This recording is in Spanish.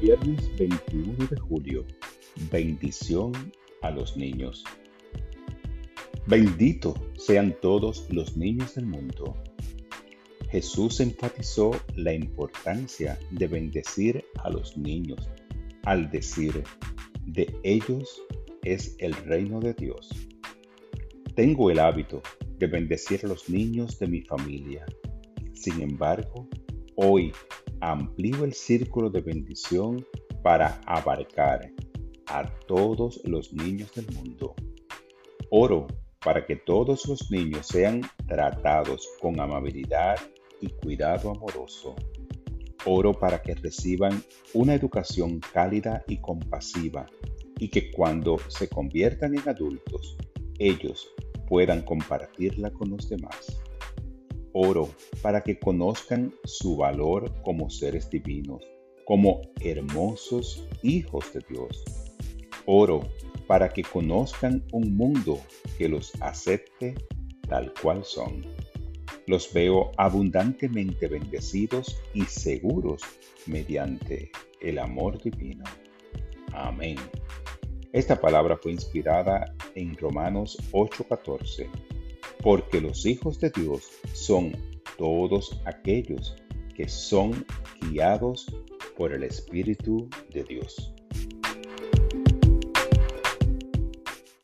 Viernes 21 de julio. Bendición a los niños. Bendito sean todos los niños del mundo. Jesús enfatizó la importancia de bendecir a los niños al decir, de ellos es el reino de Dios. Tengo el hábito de bendecir a los niños de mi familia. Sin embargo, hoy amplío el círculo de bendición para abarcar a todos los niños del mundo. Oro para que todos los niños sean tratados con amabilidad y cuidado amoroso. Oro para que reciban una educación cálida y compasiva y que cuando se conviertan en adultos, ellos puedan compartirla con los demás. Oro para que conozcan su valor como seres divinos, como hermosos hijos de Dios. Oro para que conozcan un mundo que los acepte tal cual son. Los veo abundantemente bendecidos y seguros mediante el amor divino. Amén. Esta palabra fue inspirada en Romanos 8:14 porque los hijos de Dios son todos aquellos que son guiados por el Espíritu de Dios.